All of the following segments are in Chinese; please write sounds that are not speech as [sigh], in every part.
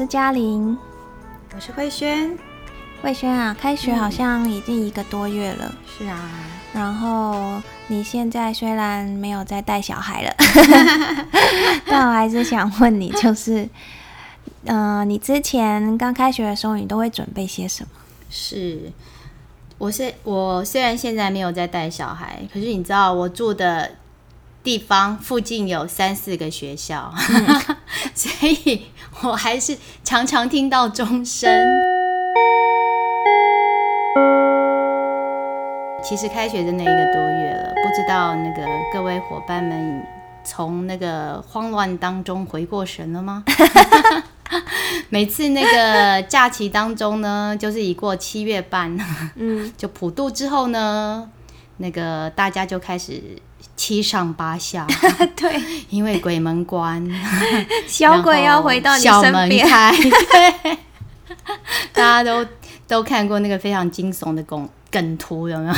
是嘉玲，我是慧轩。慧轩啊，开学好像已经一个多月了。是啊，然后你现在虽然没有在带小孩了，[laughs] [laughs] 但我还是想问你，就是，嗯，你之前刚开学的时候，你都会准备些什么？是，我是我虽然现在没有在带小孩，可是你知道我住的地方附近有三四个学校，[laughs] [laughs] 所以我还是常常听到钟声。其实开学的那一个多月了，不知道那个各位伙伴们从那个慌乱当中回过神了吗？[laughs] 每次那个假期当中呢，就是一过七月半，嗯，就普渡之后呢，那个大家就开始七上八下，[laughs] 对，因为鬼门关，[laughs] 小鬼要回到你身边，对，[laughs] 大家都都看过那个非常惊悚的梗。梗图有没有？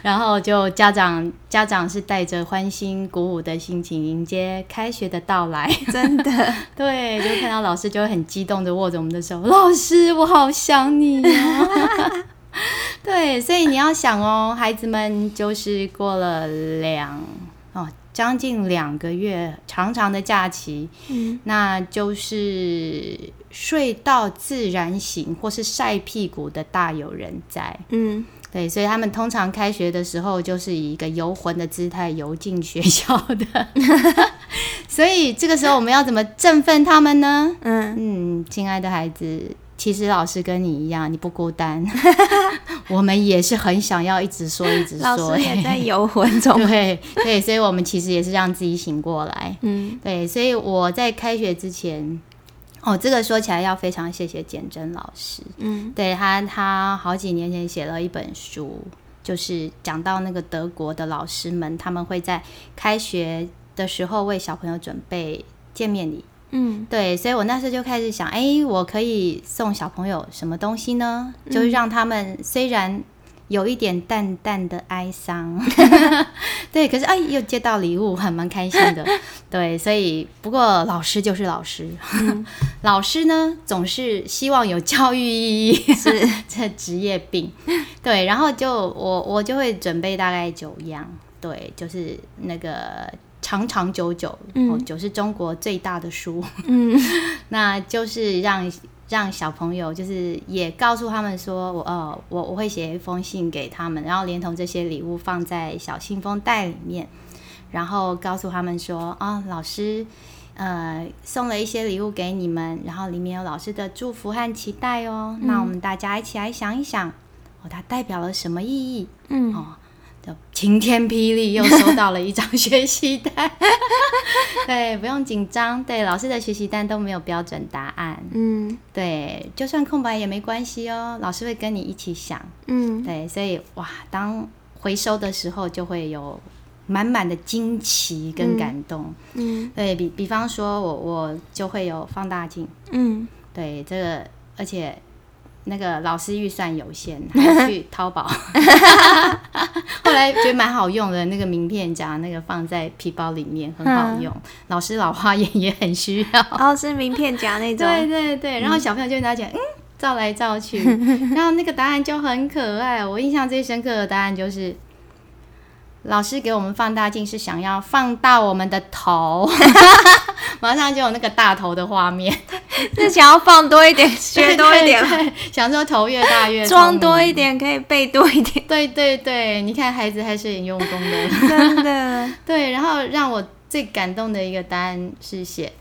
然后就家长家长是带着欢欣鼓舞的心情迎接开学的到来，真的对，就看到老师就会很激动的握着我们的手，老师我好想你啊！[laughs] 对，所以你要想哦，孩子们就是过了两哦将近两个月长长的假期，嗯，那就是睡到自然醒或是晒屁股的大有人在，嗯，对，所以他们通常开学的时候就是以一个游魂的姿态游进学校的，[laughs] 所以这个时候我们要怎么振奋他们呢？嗯嗯，亲爱的孩子。其实老师跟你一样，你不孤单，[laughs] 我们也是很想要一直说一直说。老师也在游魂中。[laughs] 对对，所以我们其实也是让自己醒过来。嗯，对，所以我在开学之前，哦，这个说起来要非常谢谢简真老师。嗯，对他，他好几年前写了一本书，就是讲到那个德国的老师们，他们会在开学的时候为小朋友准备见面礼。嗯，对，所以我那时候就开始想，哎，我可以送小朋友什么东西呢？就是让他们虽然有一点淡淡的哀伤，[laughs] 对，可是哎，又接到礼物，还蛮开心的。[laughs] 对，所以不过老师就是老师，[laughs] 老师呢总是希望有教育意义，是这职业病。对，然后就我我就会准备大概九样，对，就是那个。长长久久，哦，酒是中国最大的书，嗯，[laughs] 那就是让让小朋友，就是也告诉他们说，我呃，我我会写一封信给他们，然后连同这些礼物放在小信封袋里面，然后告诉他们说，啊，老师，呃，送了一些礼物给你们，然后里面有老师的祝福和期待哦，那我们大家一起来想一想，哦，它代表了什么意义？嗯，哦。晴天霹雳，又收到了一张学习单。[laughs] 对，不用紧张。对，老师的学习单都没有标准答案。嗯，对，就算空白也没关系哦，老师会跟你一起想。嗯，对，所以哇，当回收的时候就会有满满的惊奇跟感动。嗯，对比比方说，我我就会有放大镜。嗯，对，这个而且。那个老师预算有限，[laughs] 还去淘宝。[laughs] 后来觉得蛮好用的，那个名片夹，那个放在皮包里面很好用。老师老花眼也很需要。然后是名片夹那种。对对对，然后小朋友就拿起来，嗯，照来照去，然后那个答案就很可爱。我印象最深刻的答案就是。老师给我们放大镜是想要放大我们的头，[laughs] 马上就有那个大头的画面，[laughs] 是想要放多一点，[laughs] 学多一点，想说头越大越装多一点，可以背多一点。对对对，你看孩子还是很用功的，真的。对，然后让我最感动的一个答案是写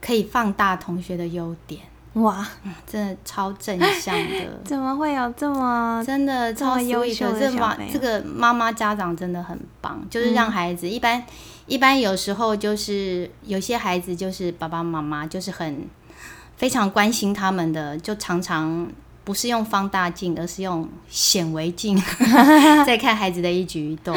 可以放大同学的优点。哇，真的超正向的！[laughs] 怎么会有这么真的超优秀的妈？这个妈妈家长真的很棒，就是让孩子一般一般有时候就是有些孩子就是爸爸妈妈就是很非常关心他们的，就常常不是用放大镜，而是用显微镜 [laughs] 在看孩子的一举一动。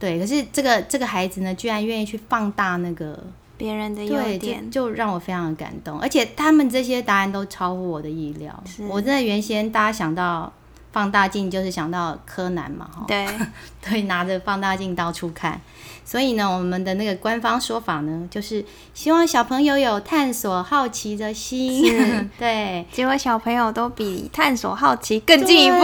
对，可是这个这个孩子呢，居然愿意去放大那个。别人的优点就让我非常的感动，而且他们这些答案都超乎我的意料。我真的原先大家想到放大镜就是想到柯南嘛，哈，对，[laughs] 对，拿着放大镜到处看。所以呢，我们的那个官方说法呢，就是希望小朋友有探索好奇的心。[laughs] 对，结果小朋友都比探索好奇更进一步，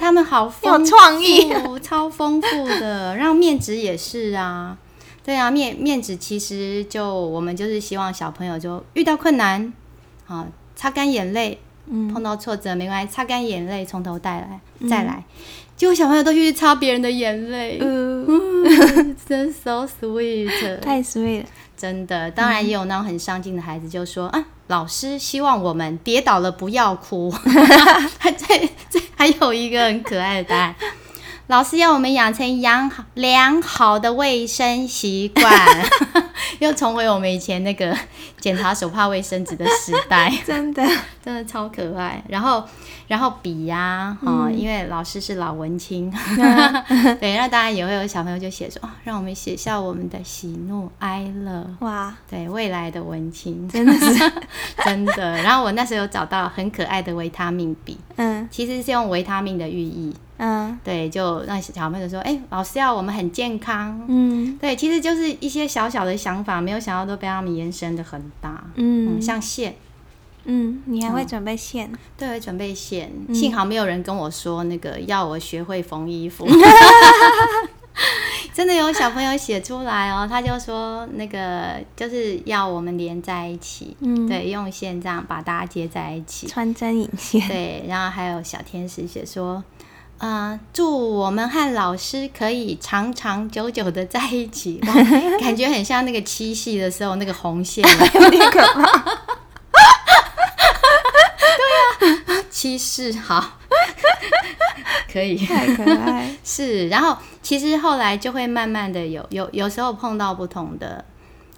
他们好 [laughs] 有创意，超丰富的。然后面纸也是啊，对啊，面面子其实就我们就是希望小朋友就遇到困难，啊，擦干眼泪，碰到挫折没关系，擦干眼泪，从头带来再来。结果小朋友都去擦别人的眼泪，真 so sweet，[laughs] 太 sweet 了，真的。当然也有那种很上进的孩子，就说啊，老师希望我们跌倒了不要哭。[laughs] 还在这还有一个很可爱的答案。老师要我们养成良好良好的卫生习惯，[laughs] [laughs] 又重回我们以前那个 [laughs] 检查手帕卫生纸的时代，[laughs] 真的。真的超可爱。然后，然后笔呀，哈，因为老师是老文青，对，那当然也会有小朋友就写说，哦，让我们写下我们的喜怒哀乐，哇，对，未来的文青。真的是。真的。然后我那时候有找到很可爱的维他命笔，嗯，其实是用维他命的寓意。嗯，对，就让小朋友说，哎，老师要我们很健康，嗯，对，其实就是一些小小的想法，没有想到都被他们延伸的很大，嗯，像线，嗯，你还会准备线？对，会准备线，幸好没有人跟我说那个要我学会缝衣服，[laughs] [laughs] 真的有小朋友写出来哦，他就说那个就是要我们连在一起，嗯，对，用线这样把大家接在一起，穿针引线，对，然后还有小天使写说。嗯，祝我们和老师可以长长久久的在一起。[laughs] 感觉很像那个七夕的时候那个红线，[laughs] 有点可怕。对呀，七夕好，[laughs] 可以，太可爱。是，然后其实后来就会慢慢的有有有时候碰到不同的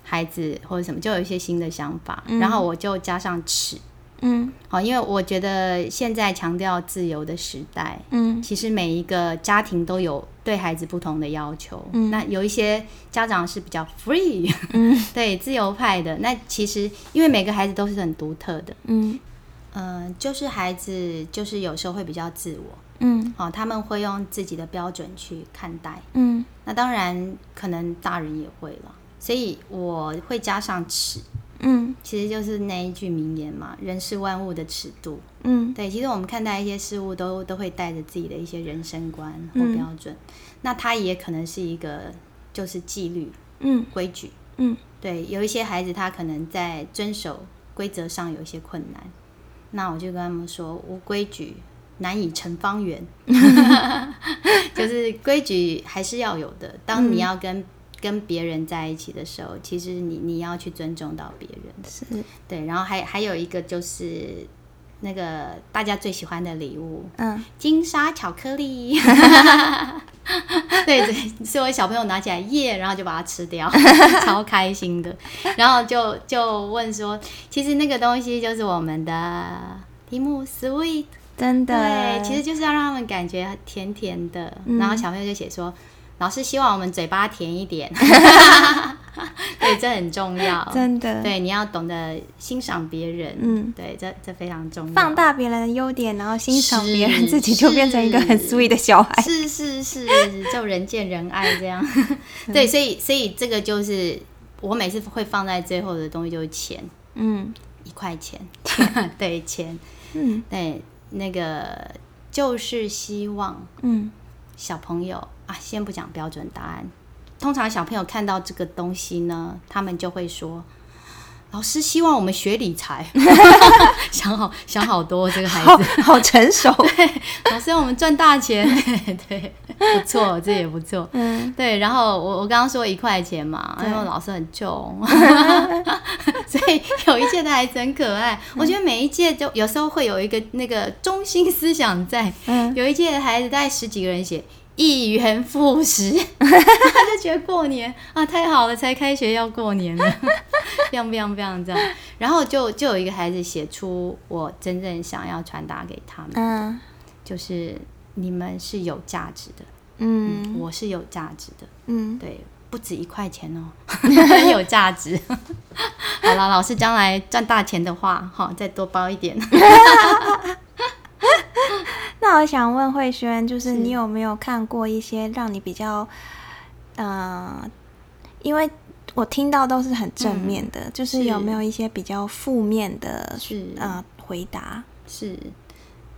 孩子或者什么，就有一些新的想法，然后我就加上尺。嗯，好，因为我觉得现在强调自由的时代，嗯，其实每一个家庭都有对孩子不同的要求，嗯，那有一些家长是比较 free，嗯，[laughs] 对，自由派的，那其实因为每个孩子都是很独特的，嗯，嗯，就是孩子就是有时候会比较自我，嗯，好，他们会用自己的标准去看待，嗯，那当然可能大人也会了，所以我会加上尺。嗯，其实就是那一句名言嘛，“人是万物的尺度。”嗯，对，其实我们看待一些事物，都都会带着自己的一些人生观或标准。那它也可能是一个，就是纪律，嗯，规矩，嗯，对。有一些孩子他可能在遵守规则上有一些困难，那我就跟他们说：“无规矩难以成方圆。[laughs] ”就是规矩还是要有的。当你要跟跟别人在一起的时候，其实你你要去尊重到别人，是对。然后还还有一个就是那个大家最喜欢的礼物，嗯，金沙巧克力，对 [laughs] 对，是我小朋友拿起来耶，然后就把它吃掉，[laughs] 超开心的。然后就就问说，其实那个东西就是我们的题目，sweet，真的，对，其实就是要让他们感觉甜甜的。然后小朋友就写说。老师希望我们嘴巴甜一点，[laughs] 对，这很重要，真的。对，你要懂得欣赏别人，嗯，对，这这非常重要。放大别人的优点，然后欣赏别人，自己就变成一个很 sweet 的小孩。是是是，就人见人爱这样。[laughs] 对，所以所以这个就是我每次会放在最后的东西，就是钱，嗯，一块钱，[laughs] 对，钱，嗯，对，那个就是希望，嗯，小朋友。啊，先不讲标准答案。通常小朋友看到这个东西呢，他们就会说：“老师希望我们学理财。[laughs] ”想好想好多，这个孩子好成熟。[laughs] 对，老师让我们赚大钱。[laughs] 对，不错，这也不错。嗯，对。然后我我刚刚说一块钱嘛，因为老师很穷，所以有一届的孩子很可爱。我觉得每一届就有时候会有一个那个中心思想在。嗯，有一届的孩子大概十几个人写。一元复始，[laughs] 他就觉得过年啊太好了，才开学要过年了，非常非常非常这样。然后就就有一个孩子写出我真正想要传达给他们，嗯，就是你们是有价值的，嗯，我是有价值的，嗯，对，不止一块钱哦，很 [laughs] 有价值。[laughs] 好了，老师将来赚大钱的话，哈，再多包一点。那我想问慧轩，就是你有没有看过一些让你比较，呃，因为我听到都是很正面的，就是有没有一些比较负面的，是呃回答？是，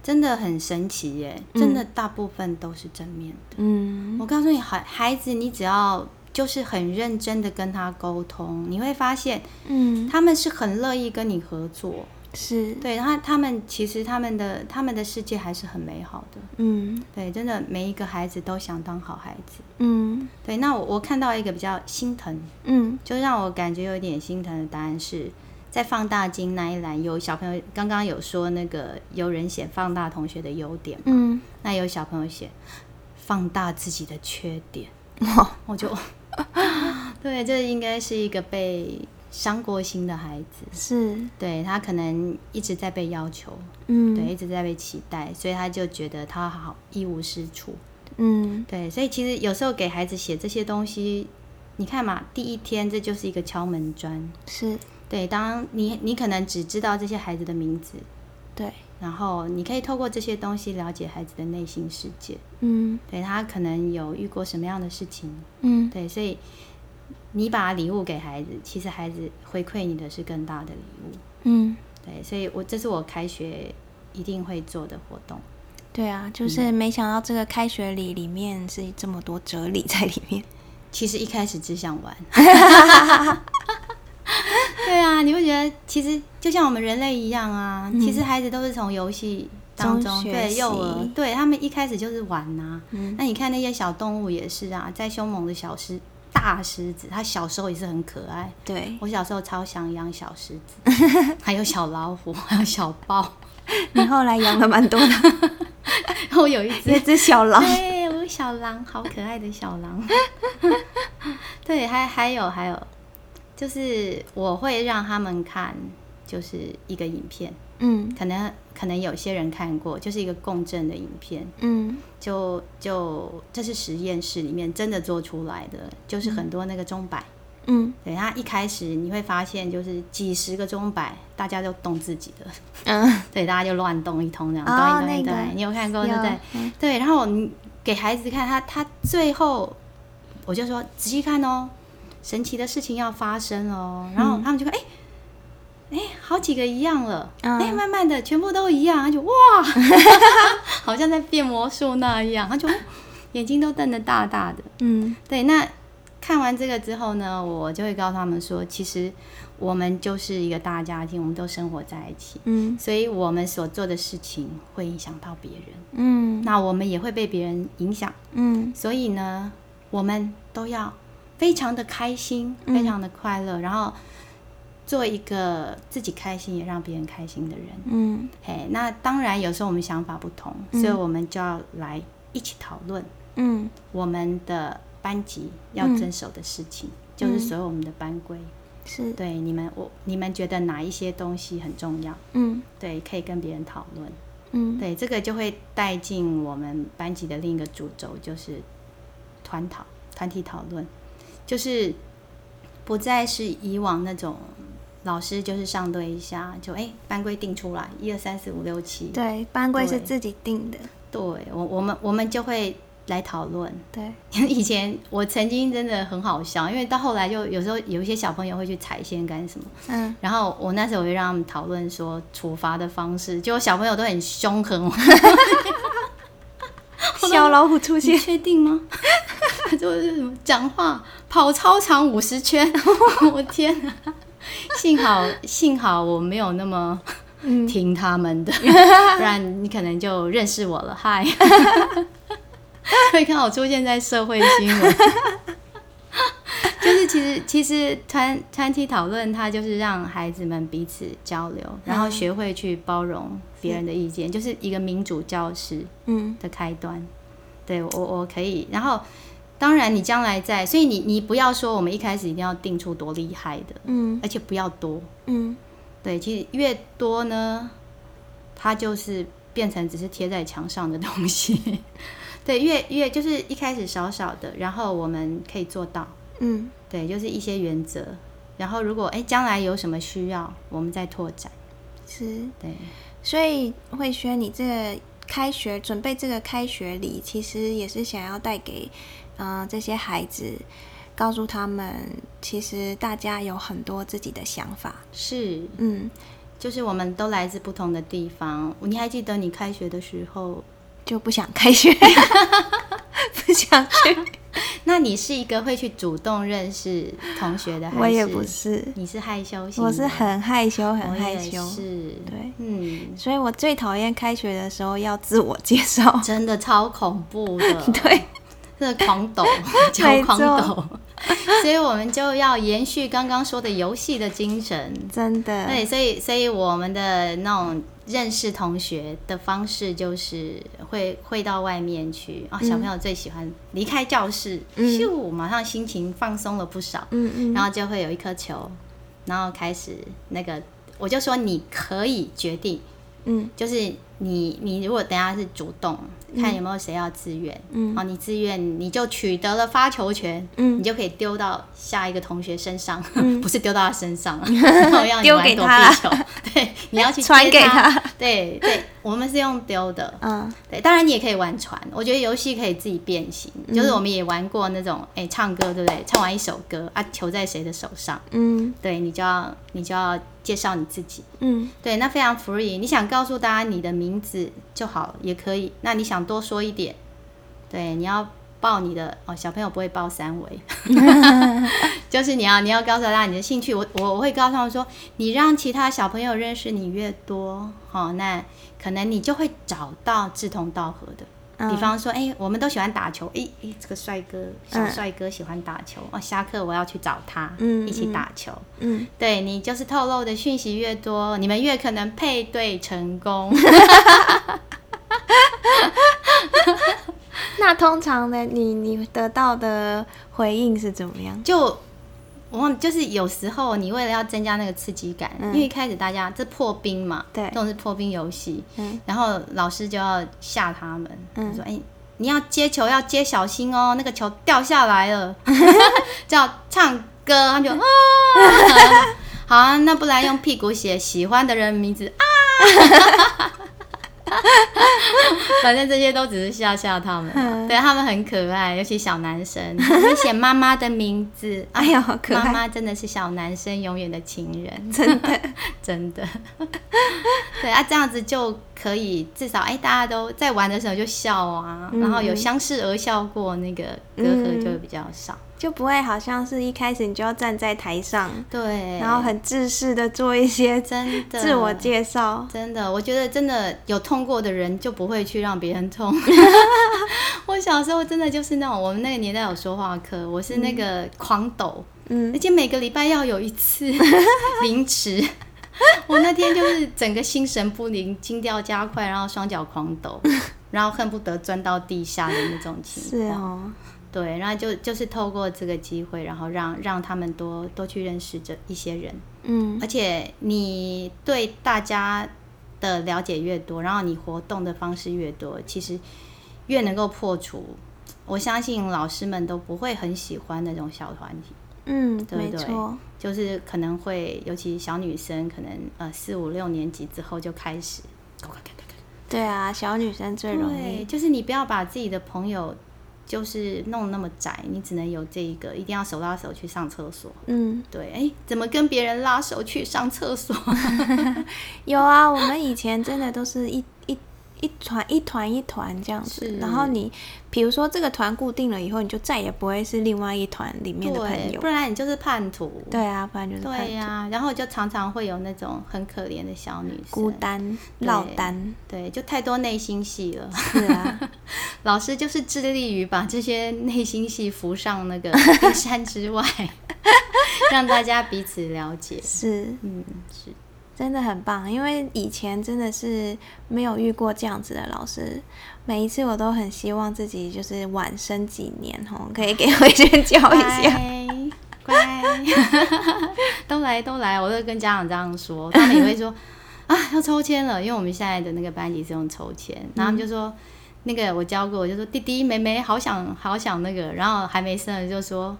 真的很神奇耶！真的大部分都是正面的。嗯，我告诉你，孩孩子，你只要就是很认真的跟他沟通，你会发现，嗯，他们是很乐意跟你合作。是。对，他他们其实他们的他们的世界还是很美好的，嗯，对，真的每一个孩子都想当好孩子，嗯，对。那我我看到一个比较心疼，嗯，就让我感觉有点心疼的答案是在放大镜那一栏有小朋友刚刚有说那个有人写放大同学的优点，嗯，那有小朋友写放大自己的缺点，我就 [laughs] 对，这应该是一个被。伤过心的孩子。是。对他可能一直在被要求，嗯，对，一直在被期待，所以他就觉得他好一无是处，嗯，对，所以其实有时候给孩子写这些东西，你看嘛，第一天这就是一个敲门砖，是。对，当你你可能只知道这些孩子的名字，对，然后你可以透过这些东西了解孩子的内心世界，嗯，对他可能有遇过什么样的事情，嗯，对，所以。你把礼物给孩子，其实孩子回馈你的是更大的礼物。嗯，对，所以我这是我开学一定会做的活动。对啊，就是没想到这个开学礼里面是这么多哲理在里面。其实一开始只想玩。[laughs] [laughs] 对啊，你会觉得其实就像我们人类一样啊，其实孩子都是从游戏当中对幼儿，对他们一开始就是玩呐。那你看那些小动物也是啊，在凶猛的小狮。大狮子，它小时候也是很可爱。对我小时候超想养小狮子，[laughs] 还有小老虎，[laughs] 还有小豹。[laughs] 你后来养了蛮多的。我有一只，一只小狼。对，我有小狼，好可爱的小狼。对，还还有还有，就是我会让他们看，就是一个影片。嗯，可能可能有些人看过，就是一个共振的影片。嗯，就就这是实验室里面真的做出来的，就是很多那个钟摆。嗯，对，它一开始你会发现，就是几十个钟摆，大家都动自己的。嗯，[laughs] 对，大家就乱动一通这样，动一动一动。你有看过对不对？对，然后你给孩子看，他他最后我就说仔细看哦，神奇的事情要发生哦，然后他们就说哎。哎，好几个一样了，哎，慢慢的全部都一样，他就哇，[laughs] 好像在变魔术那样，他就眼睛都瞪得大大的。嗯，对。那看完这个之后呢，我就会告诉他们说，其实我们就是一个大家庭，我们都生活在一起。嗯，所以我们所做的事情会影响到别人。嗯，那我们也会被别人影响。嗯，所以呢，我们都要非常的开心，非常的快乐，然后。做一个自己开心也让别人开心的人，嗯，嘿，那当然有时候我们想法不同，所以我们就要来一起讨论，嗯，我们的班级要遵守的事情，就是所有我们的班规，是。对你们我你们觉得哪一些东西很重要，嗯，对，可以跟别人讨论，嗯，对，这个就会带进我们班级的另一个主轴，就是团讨团体讨论，就是不再是以往那种。老师就是上对一下，就哎班规定出来，一二三四五六七。对，班规是自己定的。对，我我们我们就会来讨论。对，[laughs] 以前我曾经真的很好笑，因为到后来就有时候有一些小朋友会去踩线干什么，嗯，然后我那时候我就让他们讨论说处罚的方式，就小朋友都很凶狠。[laughs] 小老虎出现，确定吗？[laughs] 就是什么讲话跑操场五十圈，我天哪！幸好幸好我没有那么听他们的，[laughs] 不然你可能就认识我了。嗨，会看我出现在社会新闻。[laughs] 就是其实其实团团体讨论，它就是让孩子们彼此交流，然后学会去包容别人的意见，就是一个民主教师嗯的开端。对我我可以，然后。当然，你将来在，所以你你不要说我们一开始一定要定出多厉害的，嗯，而且不要多，嗯，对，其实越多呢，它就是变成只是贴在墙上的东西，[laughs] 对，越越就是一开始少少的，然后我们可以做到，嗯，对，就是一些原则，然后如果哎将来有什么需要，我们再拓展，是，对，所以慧轩，你这个。开学准备这个开学礼，其实也是想要带给嗯这些孩子，告诉他们，其实大家有很多自己的想法。是，嗯，就是我们都来自不同的地方。你还记得你开学的时候就不想开学，[laughs] 不想去。[laughs] 那你是一个会去主动认识同学的，我也不是。你是害羞型，我是很害羞，很害羞。是，对，嗯。所以我最讨厌开学的时候要自我介绍，真的超恐怖的。[laughs] 对，这狂抖，[laughs] [laughs] 超狂抖。所以我们就要延续刚刚说的游戏的精神，真的。对，所以，所以我们的那种。认识同学的方式就是会会到外面去啊，小朋友最喜欢离开教室，咻，马上心情放松了不少，嗯嗯，然后就会有一颗球，然后开始那个，我就说你可以决定，嗯，就是你你如果等下是主动。看有没有谁要自愿，嗯，好，你自愿你就取得了发球权，嗯，你就可以丢到下一个同学身上，[laughs] 不是丢到他身上，[laughs] 丢给他，[laughs] 对，你要去传给他，对对，我们是用丢的，嗯，对，当然你也可以玩传，我觉得游戏可以自己变形，就是我们也玩过那种，哎，唱歌对不对？唱完一首歌啊，球在谁的手上，嗯，对你就要你就要。介绍你自己，嗯，对，那非常 free。你想告诉大家你的名字就好，也可以。那你想多说一点，对，你要报你的哦，小朋友不会报三围，[laughs] 就是你要你要告诉大家你的兴趣。我我我会告诉他们说，你让其他小朋友认识你越多，好，那可能你就会找到志同道合的。比方说，哎，我们都喜欢打球，哎哎，这个帅哥小帅哥喜欢打球哦，下课我要去找他，嗯，一起打球，嗯，对你就是透露的讯息越多，你们越可能配对成功。[laughs] 那通常呢，你你得到的回应是怎么样？就。我就是有时候你为了要增加那个刺激感，因为一开始大家这破冰嘛，对，这种是破冰游戏，嗯，然后老师就要吓他们，嗯，说哎，你要接球要接小心哦，那个球掉下来了，[laughs] [laughs] 叫唱歌，他就 [laughs] 啊，好啊，那不然用屁股写喜欢的人名字啊。[laughs] 反正这些都只是笑笑他们，对他们很可爱，尤其小男生。会写妈妈的名字，[laughs] 哎呀，好可爱！妈妈真的是小男生永远的情人，[laughs] 真的。真的。对啊，这样子就可以至少哎，大家都在玩的时候就笑啊，然后有相视而笑过，那个隔阂就会比较少。就不会好像是一开始你就要站在台上，对，然后很自视的做一些真的自我介绍。真的，我觉得真的有痛过的人就不会去让别人痛。[laughs] 我小时候真的就是那种，我们那个年代有说话课，我是那个狂抖，嗯，而且每个礼拜要有一次 [laughs] 凌迟。我那天就是整个心神不宁，心跳加快，然后双脚狂抖，[laughs] 然后恨不得钻到地下的那种情况。对，然后就就是透过这个机会，然后让让他们多多去认识这一些人，嗯，而且你对大家的了解越多，然后你活动的方式越多，其实越能够破除。我相信老师们都不会很喜欢那种小团体，嗯，没错，就是可能会，尤其小女生，可能呃四五六年级之后就开始，对啊，小女生最容易，就是你不要把自己的朋友。就是弄那么窄，你只能有这一个，一定要手拉手去上厕所。嗯，对，哎，怎么跟别人拉手去上厕所？[laughs] 有啊，我们以前真的都是一一。一团一团一团这样子，然后你比如说这个团固定了以后，你就再也不会是另外一团里面的朋友，不然你就是叛徒。对啊，不然就是对呀。然后就常常会有那种很可怜的小女生，孤单、落单，对，就太多内心戏了。是啊，[laughs] 老师就是致力于把这些内心戏浮上那个 [laughs] 冰山之外，让大家彼此了解。是，嗯，是。真的很棒，因为以前真的是没有遇过这样子的老师。每一次我都很希望自己就是晚生几年哦，可以给慧娟教一下。乖，都来都来，我都跟家长这样说，他们也会说 [laughs] 啊，要抽签了，因为我们现在的那个班级是用抽签，然后他们就说那个我教过，我就说弟弟妹妹好想好想那个，然后还没生就说，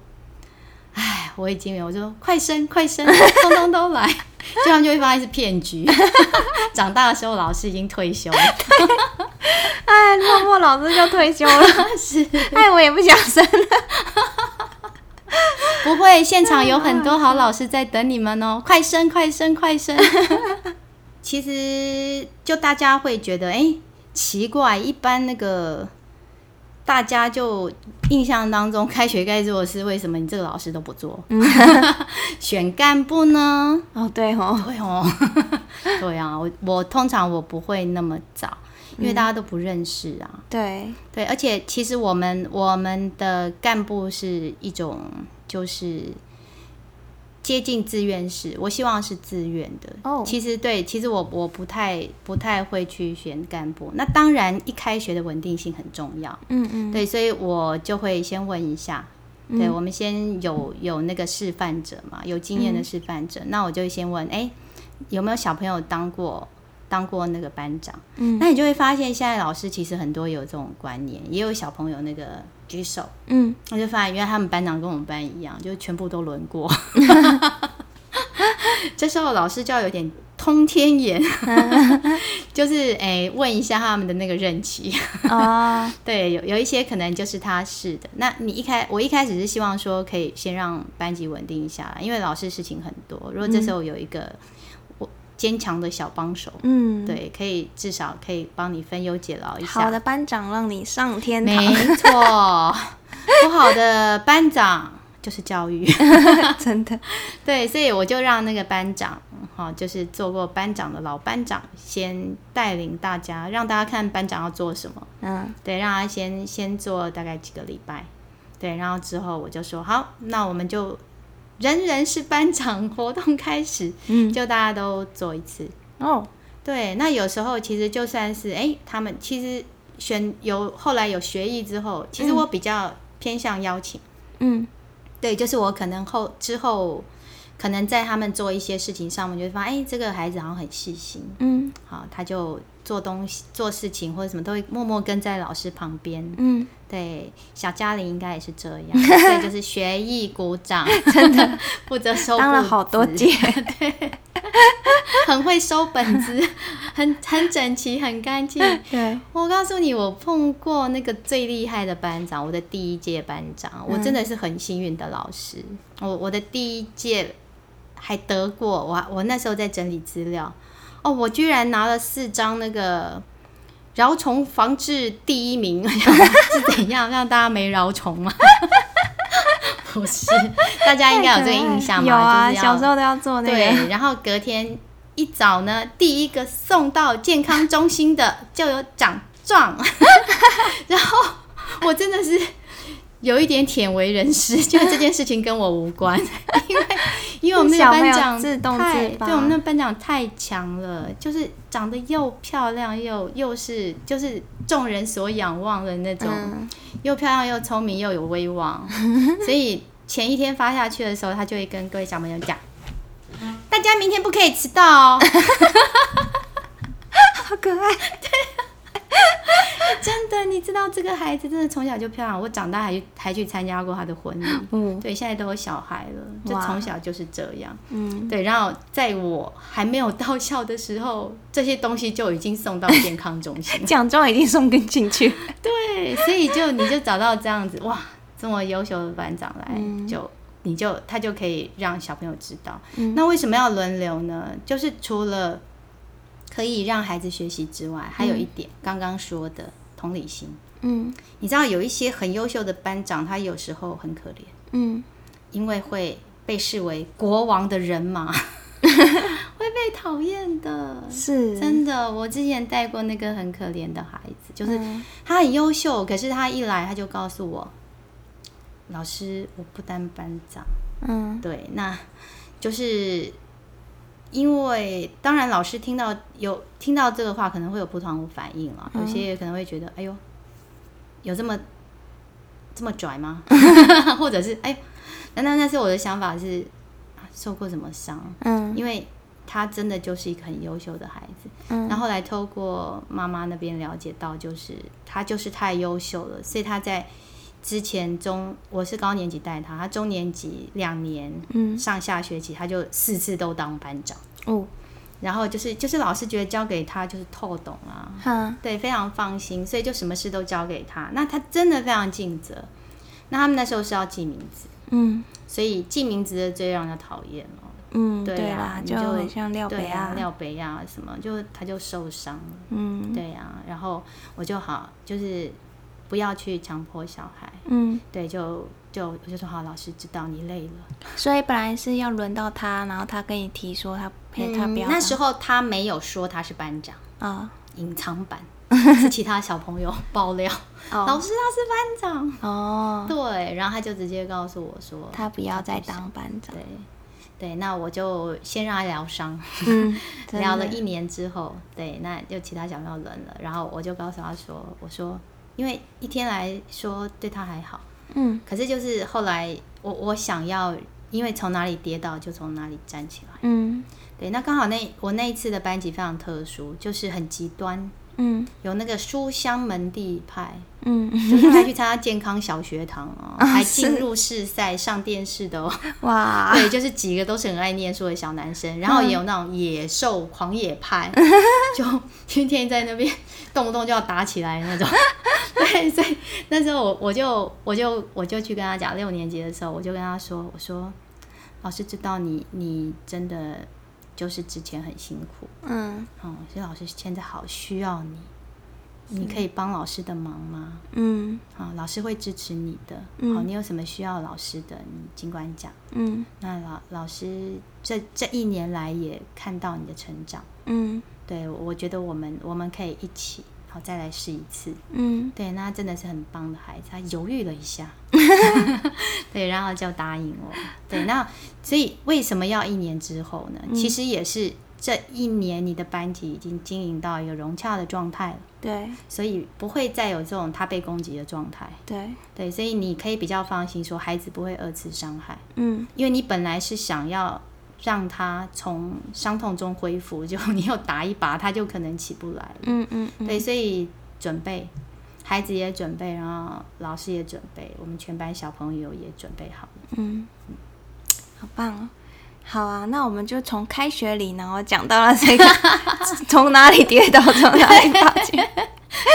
哎，我已经有，我就说快生快生，通通都来。这样就会发现是骗局。[laughs] 长大的时候，老师已经退休了。[laughs] 哎，默默老师就退休了，[laughs] 是，哎，我也不想生了。不会，现场有很多好老师在等你们哦，快生，快生，快生。其实就大家会觉得，哎，奇怪，一般那个大家就印象当中，开学该做的事，为什么你这个老师都不做？[laughs] 选干部呢？哦，对哦，对哦，[laughs] 对啊，我我通常我不会那么早。因为大家都不认识啊，对对，而且其实我们我们的干部是一种就是接近自愿式，我希望是自愿的哦。其实对，其实我我不太不太会去选干部。那当然，一开学的稳定性很重要，嗯嗯，对，所以我就会先问一下，对我们先有有那个示范者嘛，有经验的示范者，那我就先问，哎，有没有小朋友当过？当过那个班长，嗯，那你就会发现，现在老师其实很多有这种观念，也有小朋友那个举手，嗯，我就发现，原来他们班长跟我们班一样，就全部都轮过。[laughs] 这时候老师就要有点通天眼，[laughs] 就是哎问一下他们的那个任期啊，[laughs] 对，有有一些可能就是他是的。那你一开，我一开始是希望说可以先让班级稳定一下来，因为老师事情很多，如果这时候有一个。坚强的小帮手，嗯，对，可以至少可以帮你分忧解劳一下。好的班长让你上天堂，没错。[laughs] 不好的班长就是教育，[laughs] 真的。对，所以我就让那个班长，哈，就是做过班长的老班长，先带领大家，让大家看班长要做什么。嗯，对，让他先先做大概几个礼拜，对，然后之后我就说好，那我们就。人人是班长活动开始，嗯，就大家都做一次。哦。对，那有时候其实就算是哎，他们其实选有后来有学艺之后，其实我比较偏向邀请，嗯，对，就是我可能后之后可能在他们做一些事情上面，就会发现哎，这个孩子好像很细心，嗯，好，他就。做东西、做事情或者什么，都会默默跟在老师旁边。嗯，对，小嘉玲应该也是这样，[laughs] 所以就是学艺鼓掌，真的 [laughs] 负责收当了好多届，[laughs] 对，很会收本子，很很整齐，很干净。对，我告诉你，我碰过那个最厉害的班长，我的第一届班长，我真的是很幸运的老师。我我的第一届还得过，我我那时候在整理资料。哦，我居然拿了四张那个饶虫防治第一名，[laughs] 是怎样让大家没饶虫吗？[laughs] 不是，大家应该有这个印象吧？[laughs] 有啊，小时候都要做那个。对，然后隔天一早呢，第一个送到健康中心的就有长壮，然后我真的是。有一点舔为人师，[laughs] 就这件事情跟我无关，[laughs] 因为因为我们那个班长太，对我们那班长太强了，就是长得又漂亮又又是就是众人所仰望的那种，又漂亮又聪明又有威望，[laughs] 所以前一天发下去的时候，他就会跟各位小朋友讲，大家明天不可以迟到哦，好可爱，对。真的，你知道这个孩子真的从小就漂亮。我长大还还去参加过他的婚礼。嗯，对，现在都有小孩了，就从小就是这样。嗯，对。然后在我还没有到校的时候，这些东西就已经送到健康中心，[laughs] 奖状已经送跟进去。对，所以就你就找到这样子哇，这么优秀的班长来，就你就他就可以让小朋友知道。那为什么要轮流呢？就是除了。可以让孩子学习之外，还有一点刚刚说的同理心。嗯，你知道有一些很优秀的班长，他有时候很可怜。嗯，因为会被视为国王的人马，[laughs] 会被讨厌的。是真的，我之前带过那个很可怜的孩子，就是他很优秀，可是他一来他就告诉我，老师我不当班长。嗯，对，那就是。因为当然，老师听到有听到这个话，可能会有不同的反应了。有些可能会觉得：“哎呦，有这么这么拽吗？” [laughs] 或者是：“哎，那那那是我的想法是受过什么伤？”嗯，因为他真的就是一个很优秀的孩子。嗯，然后来透过妈妈那边了解到，就是他就是太优秀了，所以他在之前中我是高年级带他，他中年级两年，嗯，上下学期他就四次都当班长。哦，然后就是就是老师觉得交给他就是透懂啊，对，非常放心，所以就什么事都交给他。那他真的非常尽责。那他们那时候是要记名字，嗯，所以记名字的最让人讨厌了。嗯，对啊，就很像廖北啊，廖北啊什么，就他就受伤了。嗯，对啊，然后我就好，就是不要去强迫小孩。嗯，对，就就我就说好，老师知道你累了。所以本来是要轮到他，然后他跟你提说他陪他不要。那时候他没有说他是班长啊，隐藏版 [laughs] 是其他小朋友爆料，老师他是班长哦。对，然后他就直接告诉我说，他不要再当班长。对。对，那我就先让他疗伤，嗯，[laughs] 疗了一年之后，对，那就其他小朋友轮了，然后我就告诉他说，我说，因为一天来说对他还好，嗯，可是就是后来我我想要，因为从哪里跌倒就从哪里站起来，嗯，对，那刚好那我那一次的班级非常特殊，就是很极端。嗯，有那个书香门第派，嗯，就是还去参加健康小学堂哦，[laughs] 还进入试赛上电视的哦，哇，[laughs] 对，就是几个都是很爱念书的小男生，然后也有那种野兽狂野派，[laughs] 就天天在那边动不动就要打起来那种，对，所以那时候我我就我就我就去跟他讲，六年级的时候我就跟他说，我说老师知道你你真的。就是之前很辛苦，嗯，哦，所以老师现在好需要你，你可以帮老师的忙吗？嗯，好，老师会支持你的。好，你有什么需要老师的，你尽管讲。嗯，那老老师这这一年来也看到你的成长。嗯，对，我觉得我们我们可以一起。好，再来试一次。嗯，对，那真的是很棒的孩子。他犹豫了一下，[laughs] [laughs] 对，然后就答应我。对，那所以为什么要一年之后呢？其实也是这一年你的班级已经经营到一个融洽的状态了。对，所以不会再有这种他被攻击的状态。对，对，所以你可以比较放心说孩子不会二次伤害。嗯，因为你本来是想要。让他从伤痛中恢复，就你又打一把，他就可能起不来了。嗯嗯，对，所以准备，孩子也准备，然后老师也准备，我们全班小朋友也准备好了。嗯嗯，好棒哦！好啊，那我们就从开学里，然后讲到了这个，[laughs] 从哪里跌倒，从哪里爬起，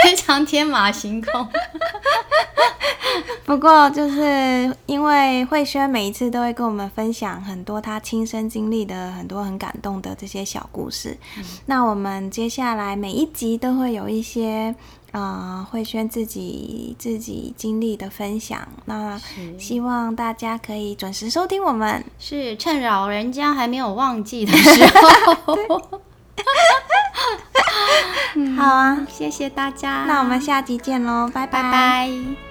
非常天马行空。[laughs] 不过，就是因为慧轩每一次都会跟我们分享很多他亲身经历的很多很感动的这些小故事。那我们接下来每一集都会有一些啊慧轩自己自己经历的分享。那希望大家可以准时收听我们，是趁老人家还没有忘记的时候。[laughs] [laughs] 好啊，谢谢大家。那我们下集见喽，拜拜拜。